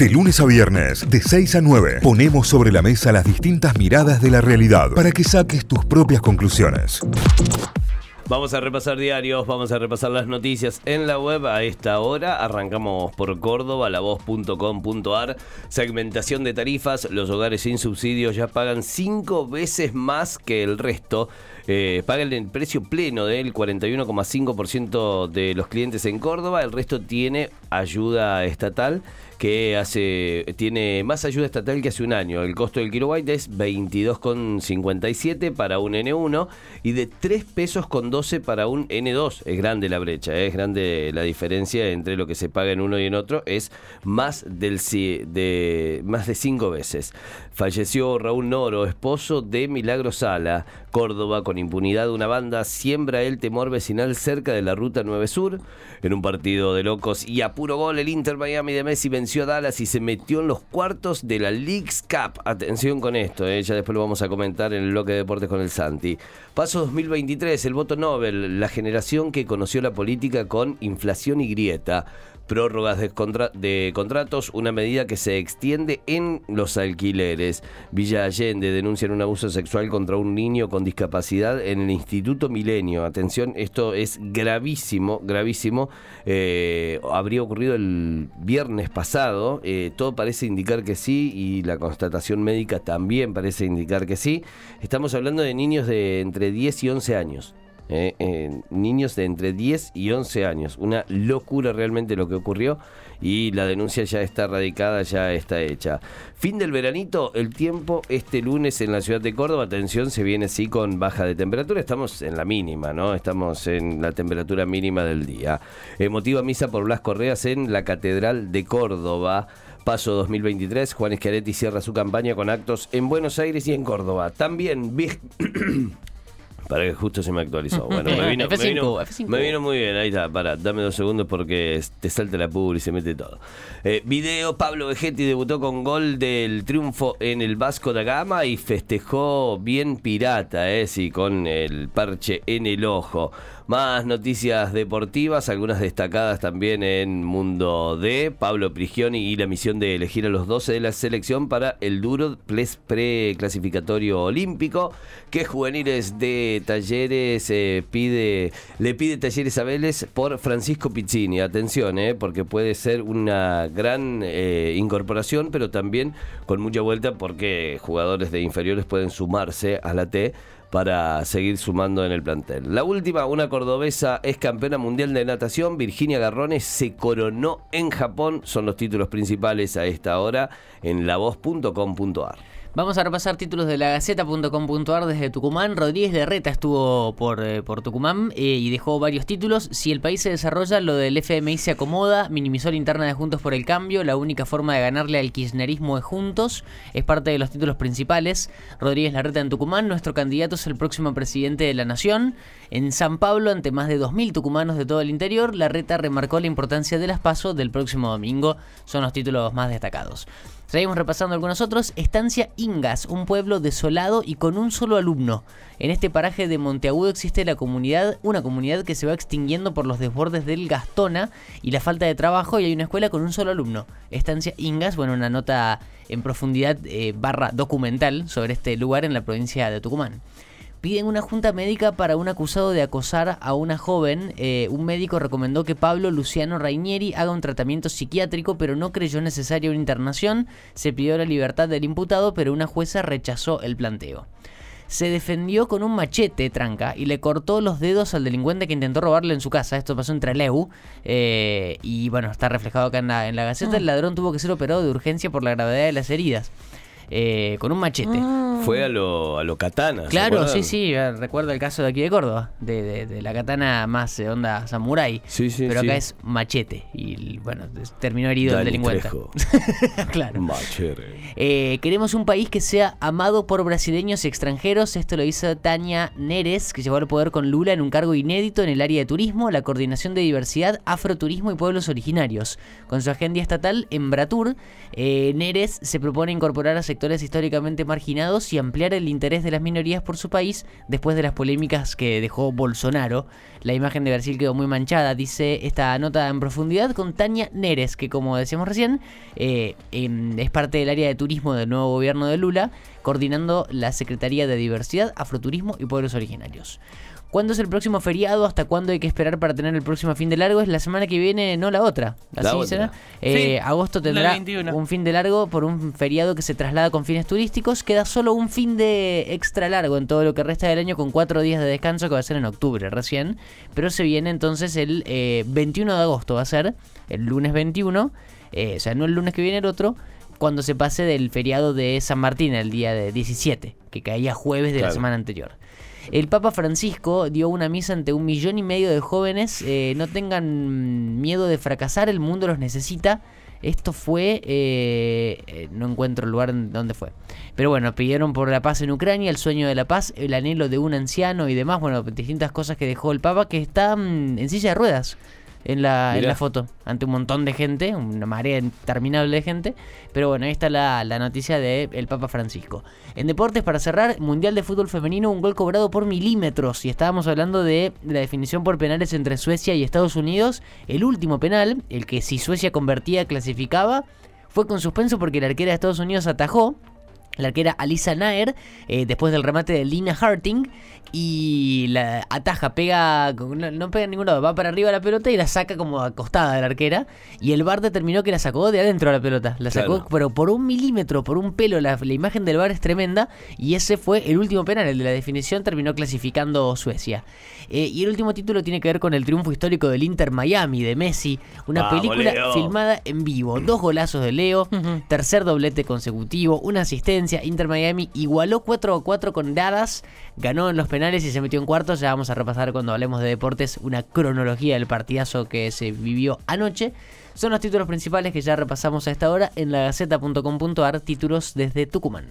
De lunes a viernes, de 6 a 9, ponemos sobre la mesa las distintas miradas de la realidad para que saques tus propias conclusiones. Vamos a repasar diarios, vamos a repasar las noticias en la web a esta hora. Arrancamos por Córdoba, lavoz.com.ar. Segmentación de tarifas. Los hogares sin subsidios ya pagan cinco veces más que el resto. Eh, pagan el precio pleno del 41,5% de los clientes en Córdoba. El resto tiene ayuda estatal que hace tiene más ayuda estatal que hace un año. El costo del kilowatt es 22,57 para un N1 y de 3 pesos con 12 para un N2. Es grande la brecha, ¿eh? es grande la diferencia entre lo que se paga en uno y en otro. Es más, del, de, más de 5 veces. Falleció Raúl Noro, esposo de Milagro Sala. Córdoba, con impunidad, una banda siembra el temor vecinal cerca de la ruta 9 Sur. En un partido de locos y a puro gol, el Inter Miami de Messi venció a Dallas y se metió en los cuartos de la League's Cup. Atención con esto, eh, ya después lo vamos a comentar en el bloque de deportes con el Santi. Paso 2023, el voto Nobel, la generación que conoció la política con inflación y grieta prórrogas de, contratos, una medida que se extiende en los alquileres. Villa Allende denuncian un abuso sexual contra un niño con discapacidad en el Instituto Milenio. Atención, esto es gravísimo, gravísimo. Eh, habría ocurrido el viernes pasado. Eh, todo parece indicar que sí y la constatación médica también parece indicar que sí. Estamos hablando de niños de entre 10 y 11 años. Eh, niños de entre 10 y 11 años. Una locura realmente lo que ocurrió y la denuncia ya está radicada, ya está hecha. Fin del veranito, el tiempo este lunes en la ciudad de Córdoba, atención, se viene así con baja de temperatura, estamos en la mínima, ¿no? Estamos en la temperatura mínima del día. Emotiva misa por Blas Correas en la Catedral de Córdoba. Paso 2023, Juan Eschiaretti cierra su campaña con actos en Buenos Aires y en Córdoba. También Para que justo se me actualizó. Bueno, me vino, me vino, muy bien, ahí está. Para, dame dos segundos porque te salta la publi y se mete todo. Eh, video, Pablo Vegetti debutó con gol del triunfo en el Vasco da Gama y festejó bien pirata, eh, sí, con el parche en el ojo. Más noticias deportivas, algunas destacadas también en Mundo D. Pablo Prigioni y la misión de elegir a los 12 de la selección para el duro preclasificatorio olímpico. Que juveniles de Talleres eh, pide, le pide Talleres a por Francisco Pizzini. Atención, eh, porque puede ser una gran eh, incorporación, pero también con mucha vuelta porque jugadores de inferiores pueden sumarse a la T para seguir sumando en el plantel. La última, una cordobesa es campeona mundial de natación. Virginia Garrones se coronó en Japón. Son los títulos principales a esta hora en lavoz.com.ar. Vamos a repasar títulos de la Gaceta.com.ar desde Tucumán. Rodríguez de Reta estuvo por, eh, por Tucumán eh, y dejó varios títulos. Si el país se desarrolla, lo del FMI se acomoda, minimizó la interna de Juntos por el Cambio, la única forma de ganarle al kirchnerismo es Juntos, es parte de los títulos principales. Rodríguez Larreta en Tucumán, nuestro candidato es el próximo presidente de la Nación. En San Pablo, ante más de 2.000 tucumanos de todo el interior, Larreta remarcó la importancia de las pasos del próximo domingo. Son los títulos más destacados. Seguimos repasando algunos otros. Estancia Ingas, un pueblo desolado y con un solo alumno. En este paraje de Monteagudo existe la comunidad, una comunidad que se va extinguiendo por los desbordes del Gastona y la falta de trabajo y hay una escuela con un solo alumno. Estancia Ingas, bueno, una nota en profundidad eh, barra documental sobre este lugar en la provincia de Tucumán piden una junta médica para un acusado de acosar a una joven. Eh, un médico recomendó que Pablo Luciano Rainieri haga un tratamiento psiquiátrico, pero no creyó necesaria una internación. Se pidió la libertad del imputado, pero una jueza rechazó el planteo. Se defendió con un machete, tranca, y le cortó los dedos al delincuente que intentó robarle en su casa. Esto pasó en Treleu. Eh, y bueno, está reflejado acá en la, en la gaceta. El ladrón tuvo que ser operado de urgencia por la gravedad de las heridas. Eh, con un machete. Ah. Fue a lo, a lo katana. Claro, sí, sí. Recuerdo el caso de aquí de Córdoba, de, la katana más eh, onda samurai. Sí, sí, pero acá es machete. Y bueno, terminó herido el delincuente. claro. Machete. Eh, queremos un país que sea amado por brasileños y extranjeros. Esto lo hizo Tania Neres, que llegó al poder con Lula en un cargo inédito en el área de turismo, la coordinación de diversidad, afroturismo y pueblos originarios. Con su agenda estatal en Bratur, Neres se propone incorporar a sectores sectores históricamente marginados y ampliar el interés de las minorías por su país después de las polémicas que dejó Bolsonaro. La imagen de Brasil quedó muy manchada, dice esta nota en profundidad con Tania Neres, que como decíamos recién, eh, em, es parte del área de turismo del nuevo gobierno de Lula, coordinando la Secretaría de Diversidad, Afroturismo y Pueblos Originarios. ¿Cuándo es el próximo feriado? ¿Hasta cuándo hay que esperar para tener el próximo fin de largo? Es la semana que viene, no la otra. La Así otra. será. Eh, Sí, agosto tendrá 21. un fin de largo por un feriado que se traslada con fines turísticos. Queda solo un fin de extra largo en todo lo que resta del año con cuatro días de descanso que va a ser en octubre recién. Pero se viene entonces el eh, 21 de agosto, va a ser el lunes 21. eh, o sea, no el lunes que viene el otro. Cuando se pase del feriado de San Martín, el día de 17, que caía jueves de la semana anterior. El Papa Francisco dio una misa ante un millón y medio de jóvenes. eh, no tengan miedo de fracasar, el mundo los necesita. Esto fue, eh, eh, no encuentro el lugar donde fue. Pero bueno, pidieron por la paz en Ucrania, el sueño de la paz, el anhelo de un anciano y demás. Bueno, distintas cosas que dejó el Papa que está mm, en silla de ruedas en la, en la foto, ante un montón de gente, una marea interminable de gente. Pero bueno, ahí está la, la noticia del Papa Francisco. En deportes, para cerrar, Mundial de Fútbol Femenino, un gol cobrado por milímetros. Y estábamos hablando de la definición por penales entre Suecia y Estados Unidos. El último penal, el que si Suecia convertía clasificaba, fue con suspenso porque la arquera de Estados Unidos atajó. La arquera Alisa Naer, eh, después del remate de Lina Harting, y la ataja, pega, no, no pega en ningún lado, va para arriba la pelota y la saca como acostada de la arquera. Y el bar determinó que la sacó de adentro a la pelota. La sacó, Claro. pero por un milímetro, por un pelo. La, la imagen del bar es tremenda. Y ese fue el último penal, el de la definición, terminó clasificando Suecia. Eh, y el último título tiene que ver con el triunfo histórico del Inter Miami de Messi. Una Vamos, película Leo. filmada en vivo. Dos golazos de Leo, tercer doblete consecutivo, una asistencia. Inter Miami igualó 4 a 4 con Dadas, ganó en los penales y se metió en cuartos. Ya vamos a repasar cuando hablemos de deportes una cronología del partidazo que se vivió anoche. Son los títulos principales que ya repasamos a esta hora en la gaceta.com.ar, títulos desde Tucumán.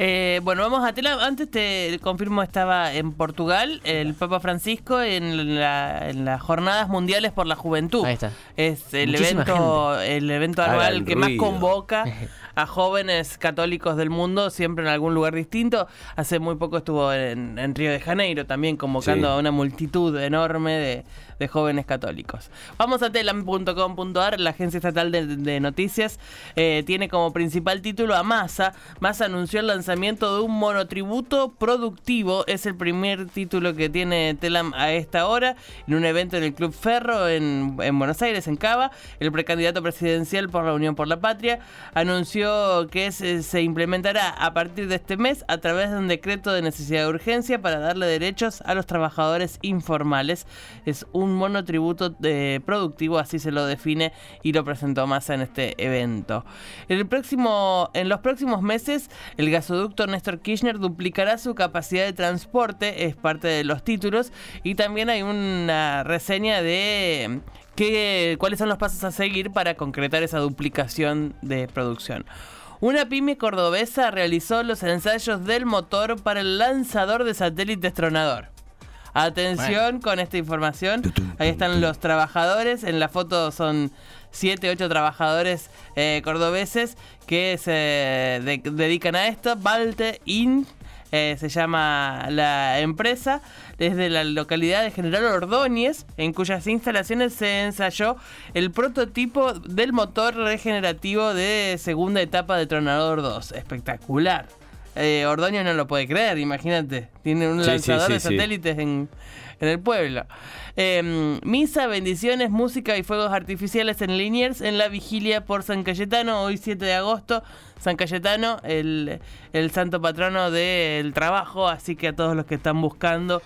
Eh, bueno, vamos a tela. Antes te confirmo, estaba en Portugal el Papa Francisco en, la- en las Jornadas Mundiales por la Juventud. Ahí está. Es el Muchísima evento, el evento anual que más convoca a jóvenes católicos del mundo, siempre en algún lugar distinto. Hace muy poco estuvo en, en Río de Janeiro también convocando Sí. a una multitud enorme de, de jóvenes católicos. Vamos a telam.com.ar, la agencia estatal de, de noticias, eh, tiene como principal título a Massa. Massa anunció el lanzamiento de un monotributo productivo. Es el primer título que tiene Telam a esta hora, en un evento en el Club Ferro en, en Buenos Aires, en Cava. El precandidato presidencial por la Unión por la Patria anunció que se, implementará a partir de este mes a través de un decreto de necesidad de urgencia para darle derechos a los trabajadores informales. Es un monotributo eh, productivo, así se lo define y lo presentó Massa en este evento. En, el próximo, en los próximos meses, el gasoducto Néstor Kirchner duplicará su capacidad de transporte, es parte de los títulos, y también hay una reseña de qué, cuáles son los pasos a seguir para concretar esa duplicación de producción. Una pyme cordobesa realizó los ensayos del motor para el lanzador de satélites tronador. Atención con esta información. Ahí están los trabajadores. En la foto son 7, 8 trabajadores eh, cordobeses que se de- dedican a esto. Balte Inc. eh, se llama la empresa, desde la localidad de General Ordóñez, en cuyas instalaciones se ensayó el prototipo del motor regenerativo de segunda etapa de Tronador 2. Espectacular. Eh, Ordóñez no lo puede creer, imagínate. Tiene un Sí, lanzador sí, de satélites en, en el pueblo. Eh, misa, bendiciones, música y fuegos artificiales en Liniers en la vigilia por San Cayetano, hoy 7 de agosto. San Cayetano, el, el santo patrono del trabajo, así que a todos los que están buscando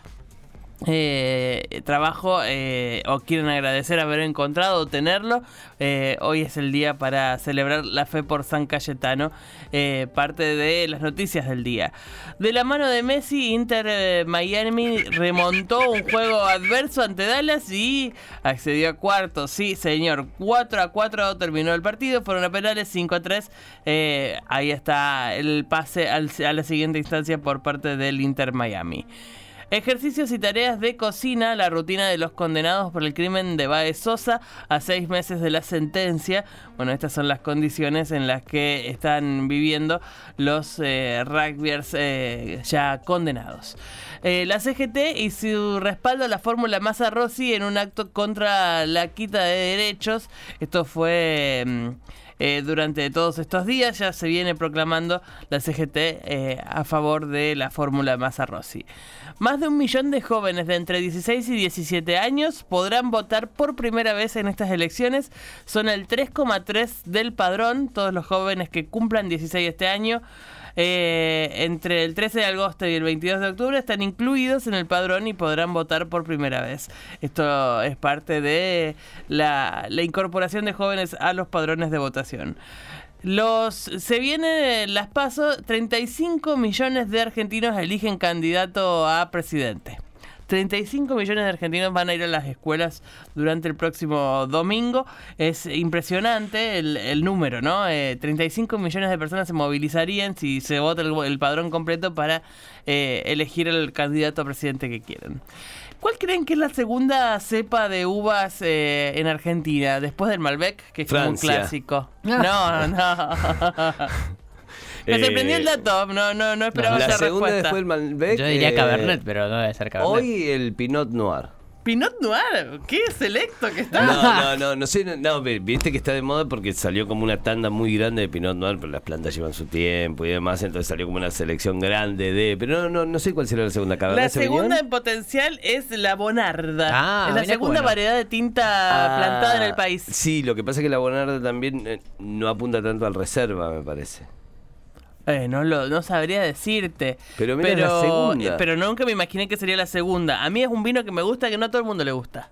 eh, trabajo eh, o quieren agradecer haber encontrado o tenerlo, eh, hoy es el día para celebrar la fe por San Cayetano, eh, parte de las noticias del día. De la mano de Messi, Inter Miami remontó un juego adverso ante Dallas y accedió a cuartos, sí señor, 4 a 4 terminó el partido, fueron a penales 5 a 3, eh, ahí está el pase a la siguiente instancia por parte del Inter Miami. Ejercicios y tareas de cocina, la rutina de los condenados por el crimen de Baez Sosa a seis meses de la sentencia. Bueno, estas son las condiciones en las que están viviendo los eh, rugbyers eh, ya condenados. Eh, la CGT y su respaldo a la fórmula Massa Rossi en un acto contra la quita de derechos. Esto fue... mm, eh, durante todos estos días ya se viene proclamando la CGT eh, a favor de la fórmula Massa Rossi. Más de un millón de jóvenes de entre 16 y 17 años podrán votar por primera vez en estas elecciones. Son el 3,3 del padrón, todos los jóvenes que cumplan 16 este año. eh, entre el 13 de agosto y el 22 de octubre están incluidos en el padrón y podrán votar por primera vez. Esto es parte de la, la incorporación de jóvenes a los padrones de votación. Los se vienen las pasos, 35 millones de argentinos eligen candidato a presidente. 35 millones de argentinos van a ir a las escuelas durante el próximo domingo. Es impresionante el, número, ¿no? Eh, 35 millones de personas se movilizarían si se vota el, el padrón completo para eh, elegir el candidato a presidente que quieren. ¿Cuál creen que es la segunda cepa de uvas eh, en Argentina? Después del Malbec, que es como un Francia. clásico. No, no. Me Eh, sorprendió el dato, no, no, no esperaba La esa segunda respuesta. después el Malbec. Yo diría eh, Cabernet, pero no debe ser Cabernet. Hoy el Pinot Noir. Pinot Noir, qué selecto que está. No, no, no, no sé, no, no, viste que está de moda porque salió como una tanda muy grande de Pinot Noir, pero las plantas llevan su tiempo y demás, entonces salió como una selección grande de, pero no, no, no sé cuál será la segunda La segunda en potencial es la Bonarda. Ah, es la segunda bueno. variedad de tinta Ah, plantada en el país. Sí, lo que pasa es que la Bonarda también eh, no apunta tanto al reserva, me parece. Eh, no lo no sabría decirte. Pero mira, la segunda. pero nunca me imaginé que sería la segunda. A mí es un vino que me gusta que no a todo el mundo le gusta.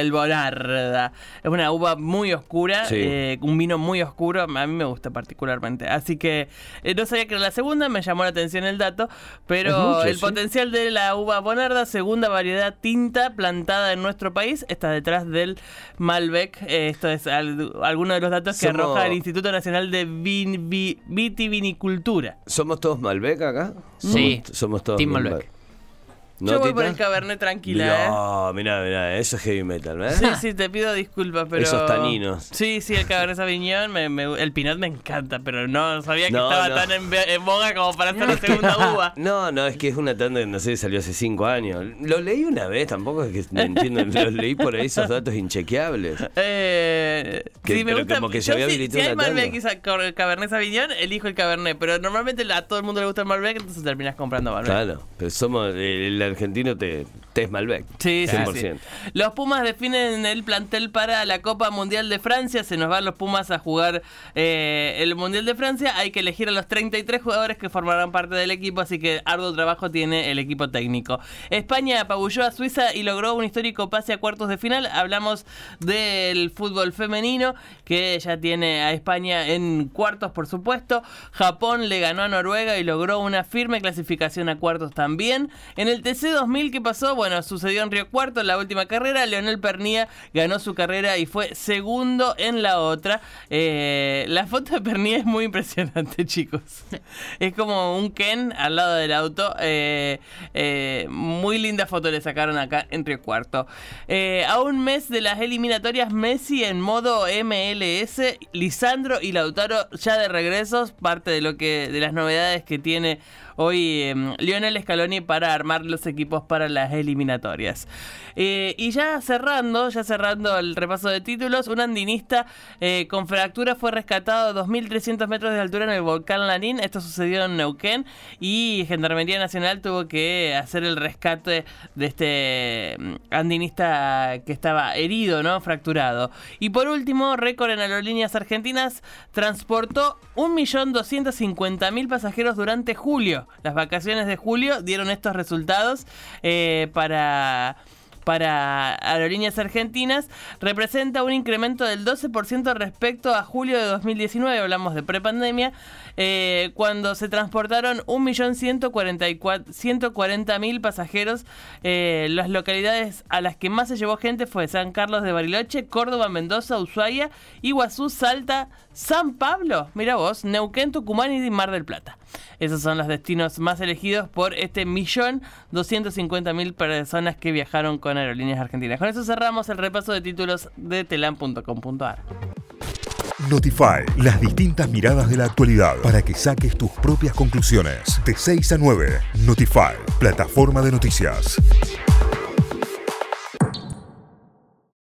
El Bonarda. Es una uva muy oscura, Sí. eh, un vino muy oscuro, a mí me gusta particularmente. Así que eh, no sabía que era la segunda, me llamó la atención el dato, pero mucho, el sí. potencial de la uva Bonarda, segunda variedad tinta plantada en nuestro país, está detrás del Malbec. Eh, esto es al- alguno de los datos que arroja el Instituto Nacional de Vin- Vi- Vitivinicultura. ¿Somos todos Malbec acá? Sí. Somos, somos todos Team Malbec. ¿No, Yo voy Tita? por el Cabernet tranquila, ¿eh? No, mirá, mirá, eso es heavy metal, ¿eh? Sí, sí, te pido disculpas, pero... Esos taninos. Sí, sí, el Cabernet Sauvignon, me- me- el Pinot me encanta, pero no sabía que No, estaba no. tan en, en boga como para ser la segunda uva. No, no, es que es una tanda que no sé, salió hace cinco años. Lo leí una vez, tampoco es que no entiendo, lo leí por ahí esos datos inchequeables. Eh, Que- sí, me pero gusta. como que se yo había si- habilitado si hay. Malbec y Cabernet Sauvignon, elijo el Cabernet, pero normalmente a todo el mundo le gusta el Malbec, entonces terminas comprando Malbec. Claro, pero somos, el argentino te, te es Malbec. Sí, sí, 100%. sí. Los Pumas definen el plantel para la Copa Mundial de Francia. Se nos van los Pumas a jugar eh, el Mundial de Francia. Hay que elegir a los 33 jugadores que formarán parte del equipo, así que arduo trabajo tiene el equipo técnico. España apabulló a Suiza y logró un histórico pase a cuartos de final. Hablamos del fútbol femenino, que ya tiene a España en cuartos, por supuesto. Japón le ganó a Noruega y logró una firme clasificación a cuartos también. En el TC 2000, ¿qué pasó? Bueno, sucedió en Río Cuarto, la última carrera. Leonel Pernía ganó su carrera y fue segundo en la otra. Eh, la foto de Pernía es muy impresionante, chicos. Es como un Ken al lado del auto. Eh, eh, muy linda foto le sacaron acá en Río Cuarto. A un mes de las eliminatorias, Messi en modo MLS, Lisandro y Lautaro ya de regresos, parte de lo que de las novedades que tiene hoy Lionel Scaloni para armar los equipos para las eliminatorias. Eh, y ya cerrando, ya cerrando el repaso de títulos, un andinista eh, con fractura fue rescatado a 2.300 metros de altura en el volcán Lanín. Esto sucedió en Neuquén y Gendarmería Nacional tuvo que hacer el rescate de este mm, andinista que estaba herido, ¿no? Fracturado. Y por último, récord en aerolíneas argentinas, transportó 1.250.000 pasajeros durante julio. Las vacaciones de julio dieron estos resultados eh, para para aerolíneas argentinas representa un incremento del 12% respecto a julio de 2019, hablamos de prepandemia, eh, cuando se transportaron 1.140.000 pasajeros. Eh, las localidades a las que más se llevó gente fue San Carlos de Bariloche, Córdoba, Mendoza, Ushuaia, Iguazú, Salta, San Pablo, mira vos, Neuquén, Tucumán y Mar del Plata. Esos son los destinos más elegidos por este millón mil personas que viajaron con aerolíneas argentinas. Con eso cerramos el repaso de títulos de telam.com.ar. Notify, las distintas miradas de la actualidad para que saques tus propias conclusiones. De 6 a 9, Notify, plataforma de noticias.